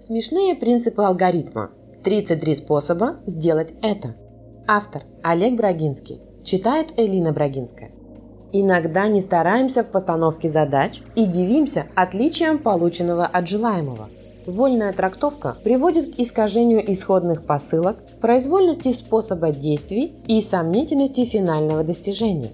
Смешные принципы алгоритма. 33 способа сделать это. Автор Олег Брагинский. Читает Элина Брагинская. Иногда не стараемся в постановке задач и дивимся отличием полученного от желаемого. Вольная трактовка приводит к искажению исходных посылок, произвольности способа действий и сомнительности финального достижения.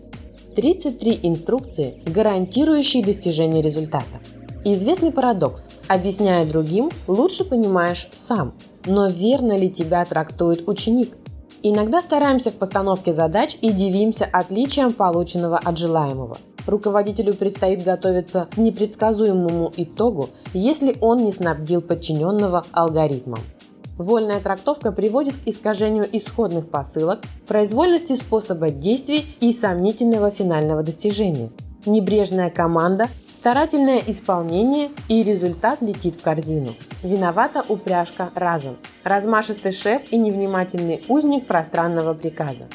33 инструкции, гарантирующие достижение результата. Известный парадокс. Объясняя другим, лучше понимаешь сам. Но верно ли тебя трактует ученик? Иногда стараемся в постановке задач и дивимся отличиям полученного от желаемого. Руководителю предстоит готовиться к непредсказуемому итогу, если он не снабдил подчиненного алгоритмом. Вольная трактовка приводит к искажению исходных посылок, произвольности способа действий и сомнительного финального достижения. Небрежная команда, старательное исполнение и результат летит в корзину. Виновата упряжка разом. Размашистый шеф и невнимательный узник пространного приказа.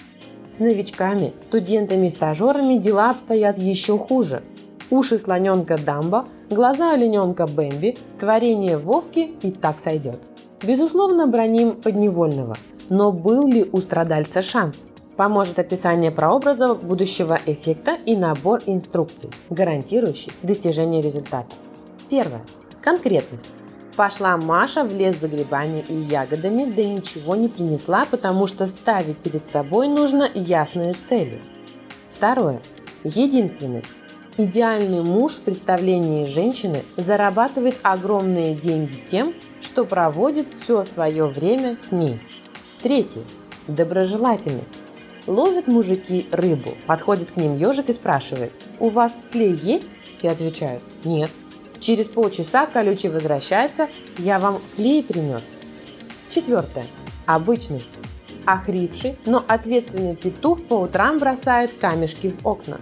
С новичками, студентами-стажерами дела обстоят еще хуже. Уши слоненка Дамба, глаза олененка Бэмби, творение Вовки и так сойдет. Безусловно, броним подневольного. Но был ли у страдальца шанс? Поможет описание прообраза будущего эффекта и набор инструкций, гарантирующий достижение результата. Первое. Конкретность. Пошла Маша в лес за грибами и ягодами, да ничего не принесла, потому что ставить перед собой нужно ясные цели. Второе. Единственность. Идеальный муж в представлении женщины зарабатывает огромные деньги тем, что проводит все свое время с ней. Третье. Доброжелательность. Ловят мужики рыбу, подходит к ним ежик и спрашивает, «У вас клей есть?» Те отвечают, «Нет». Через полчаса колючий возвращается, «Я вам клей принес». Четвертое. Обычность. Охрипший, но ответственный петух по утрам бросает камешки в окна.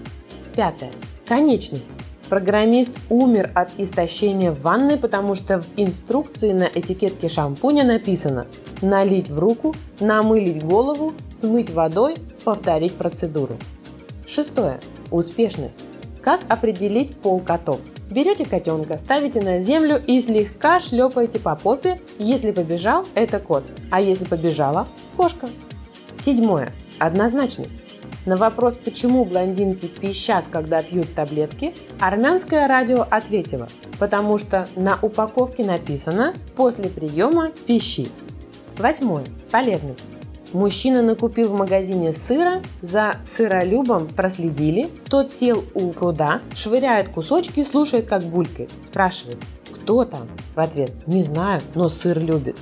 Пятое. Конечность. Программист умер от истощения в ванной, потому что в инструкции на этикетке шампуня написано налить в руку, намылить голову, смыть водой, повторить процедуру. Шестое. Успешность. Как определить пол котов? Берете котенка, ставите на землю и слегка шлепаете по попе. Если побежал – это кот, а если побежала – кошка. Седьмое. Однозначность. На вопрос, почему блондинки пищат, когда пьют таблетки, армянское радио ответило, потому что на упаковке написано «после приема пищи». Восьмое. Полезность. Мужчина накупил в магазине сыра, за сыролюбом проследили, тот сел у пруда, швыряет кусочки, слушает, как булькает, спрашивает, кто там? В ответ, не знаю, но сыр любит.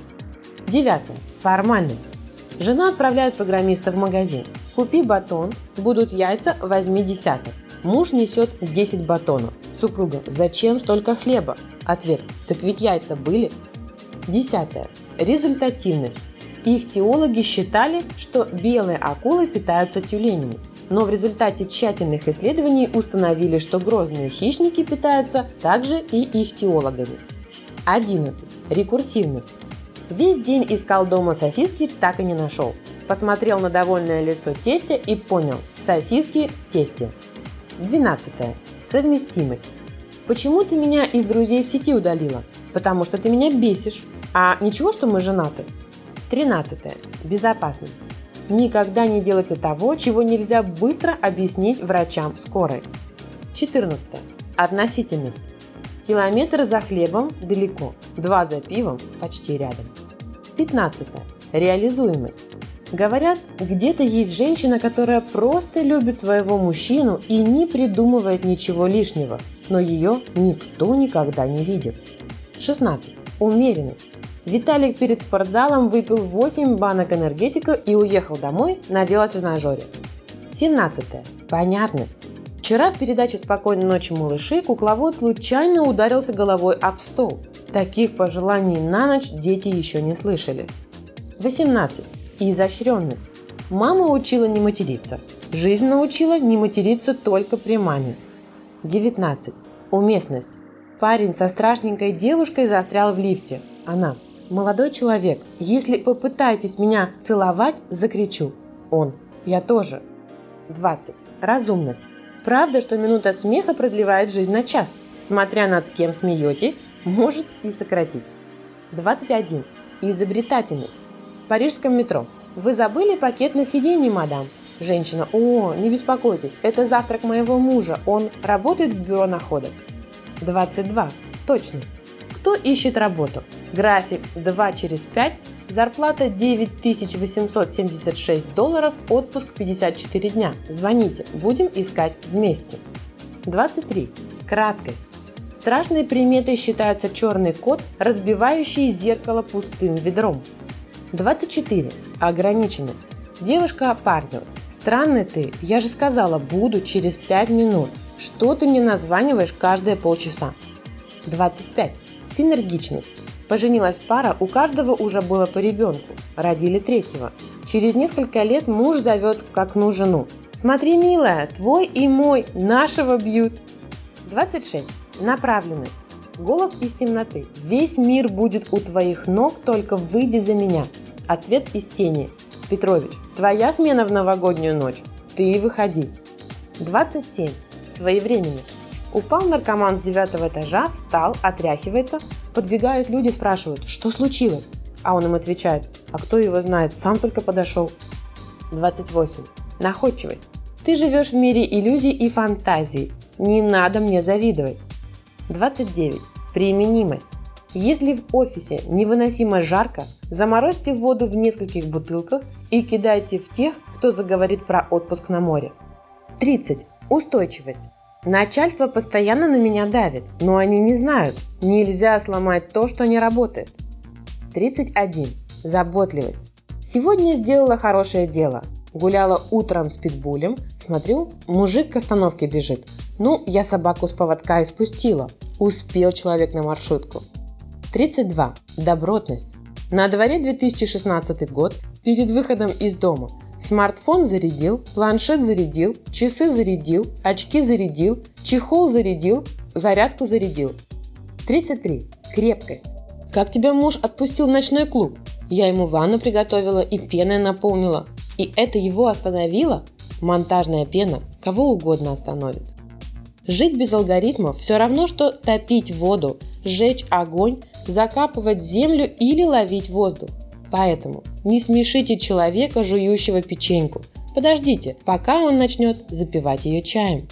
Девятое. Формальность. Жена отправляет программиста в магазин. Купи батон, будут яйца, возьми десяток. Муж несет 10 батонов. Супруга, зачем столько хлеба? Ответ, так ведь яйца были. Десятое. Результативность. Их теологи считали, что белые акулы питаются тюленями. Но в результате тщательных исследований установили, что грозные хищники питаются также и их теологами. 11. Рекурсивность. Весь день искал дома сосиски, так и не нашел. Посмотрел на довольное лицо тестя и понял – сосиски в тесте. 12. Совместимость. Почему ты меня из друзей в сети удалила? Потому что ты меня бесишь. А ничего, что мы женаты? 13. Безопасность. Никогда не делайте того, чего нельзя быстро объяснить врачам скорой. 14. Относительность. Километр за хлебом далеко, два за пивом почти рядом. 15. Реализуемость. Говорят, где-то есть женщина, которая просто любит своего мужчину и не придумывает ничего лишнего, но ее никто никогда не видит. 16. Умеренность. Виталик перед спортзалом выпил 8 банок энергетика и уехал домой на велотренажере. 17. Понятность. Вчера в передаче «Спокойной ночи, малыши» кукловод случайно ударился головой об стол. Таких пожеланий на ночь дети еще не слышали. 18. Изощренность. Мама учила не материться. Жизнь научила не материться только при маме. 19. Уместность. Парень со страшненькой девушкой застрял в лифте. Она. Молодой человек, если попытаетесь меня целовать, закричу. Он. Я тоже. 20. Разумность. Правда, что минута смеха продлевает жизнь на час. Смотря над кем смеетесь, может и сократить. 21. Изобретательность. В парижском метро. Вы забыли пакет на сиденье, мадам? Женщина. О, не беспокойтесь, это завтрак моего мужа. Он работает в бюро находок. 22. Точность. Кто ищет работу? График 2 через 5, зарплата 9876 долларов, отпуск 54 дня. Звоните, будем искать вместе. 23. Краткость. Страшной приметой считается черный кот, разбивающий зеркало пустым ведром. 24. Ограниченность. Девушка парню. Странный ты, я же сказала, буду через 5 минут. Что ты мне названиваешь каждые полчаса? 25. Синергичность. Поженилась пара, у каждого уже было по ребенку. Родили третьего. Через несколько лет муж зовет к окну жену. «Смотри, милая, твой и мой, нашего бьют». 26. Направленность. Голос из темноты. Весь мир будет у твоих ног, только выйди за меня. Ответ из тени. Петрович, твоя смена в новогоднюю ночь. Ты и выходи. 27. Своевременность. Упал наркоман с девятого этажа, встал, отряхивается. Подбегают люди, спрашивают, что случилось? А он им отвечает, а кто его знает, сам только подошел. 28. Находчивость. Ты живешь в мире иллюзий и фантазий. Не надо мне завидовать. 29. Применимость. Если в офисе невыносимо жарко, заморозьте воду в нескольких бутылках и кидайте в тех, кто заговорит про отпуск на море. 30. Устойчивость. Начальство постоянно на меня давит, но они не знают. Нельзя сломать то, что не работает. 31. Заботливость. Сегодня сделала хорошее дело. Гуляла утром с питбулем, смотрю, мужик к остановке бежит. Ну, я собаку с поводка и спустила. Успел человек на маршрутку. 32. Добротность. На дворе 2016 год, перед выходом из дома. Смартфон зарядил, планшет зарядил, часы зарядил, очки зарядил, чехол зарядил, зарядку зарядил. 33. Крепкость. Как тебя муж отпустил в ночной клуб? Я ему ванну приготовила и пеной наполнила. И это его остановило? Монтажная пена кого угодно остановит. Жить без алгоритмов все равно, что топить воду, сжечь огонь, закапывать землю или ловить воздух. Поэтому не смешите человека, жующего печеньку. Подождите, пока он начнет запивать ее чаем.